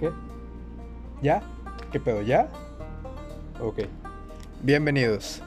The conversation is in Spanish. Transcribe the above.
¿Qué? ¿Ya? ¿Qué pedo? ¿Ya? Ok. Bienvenidos.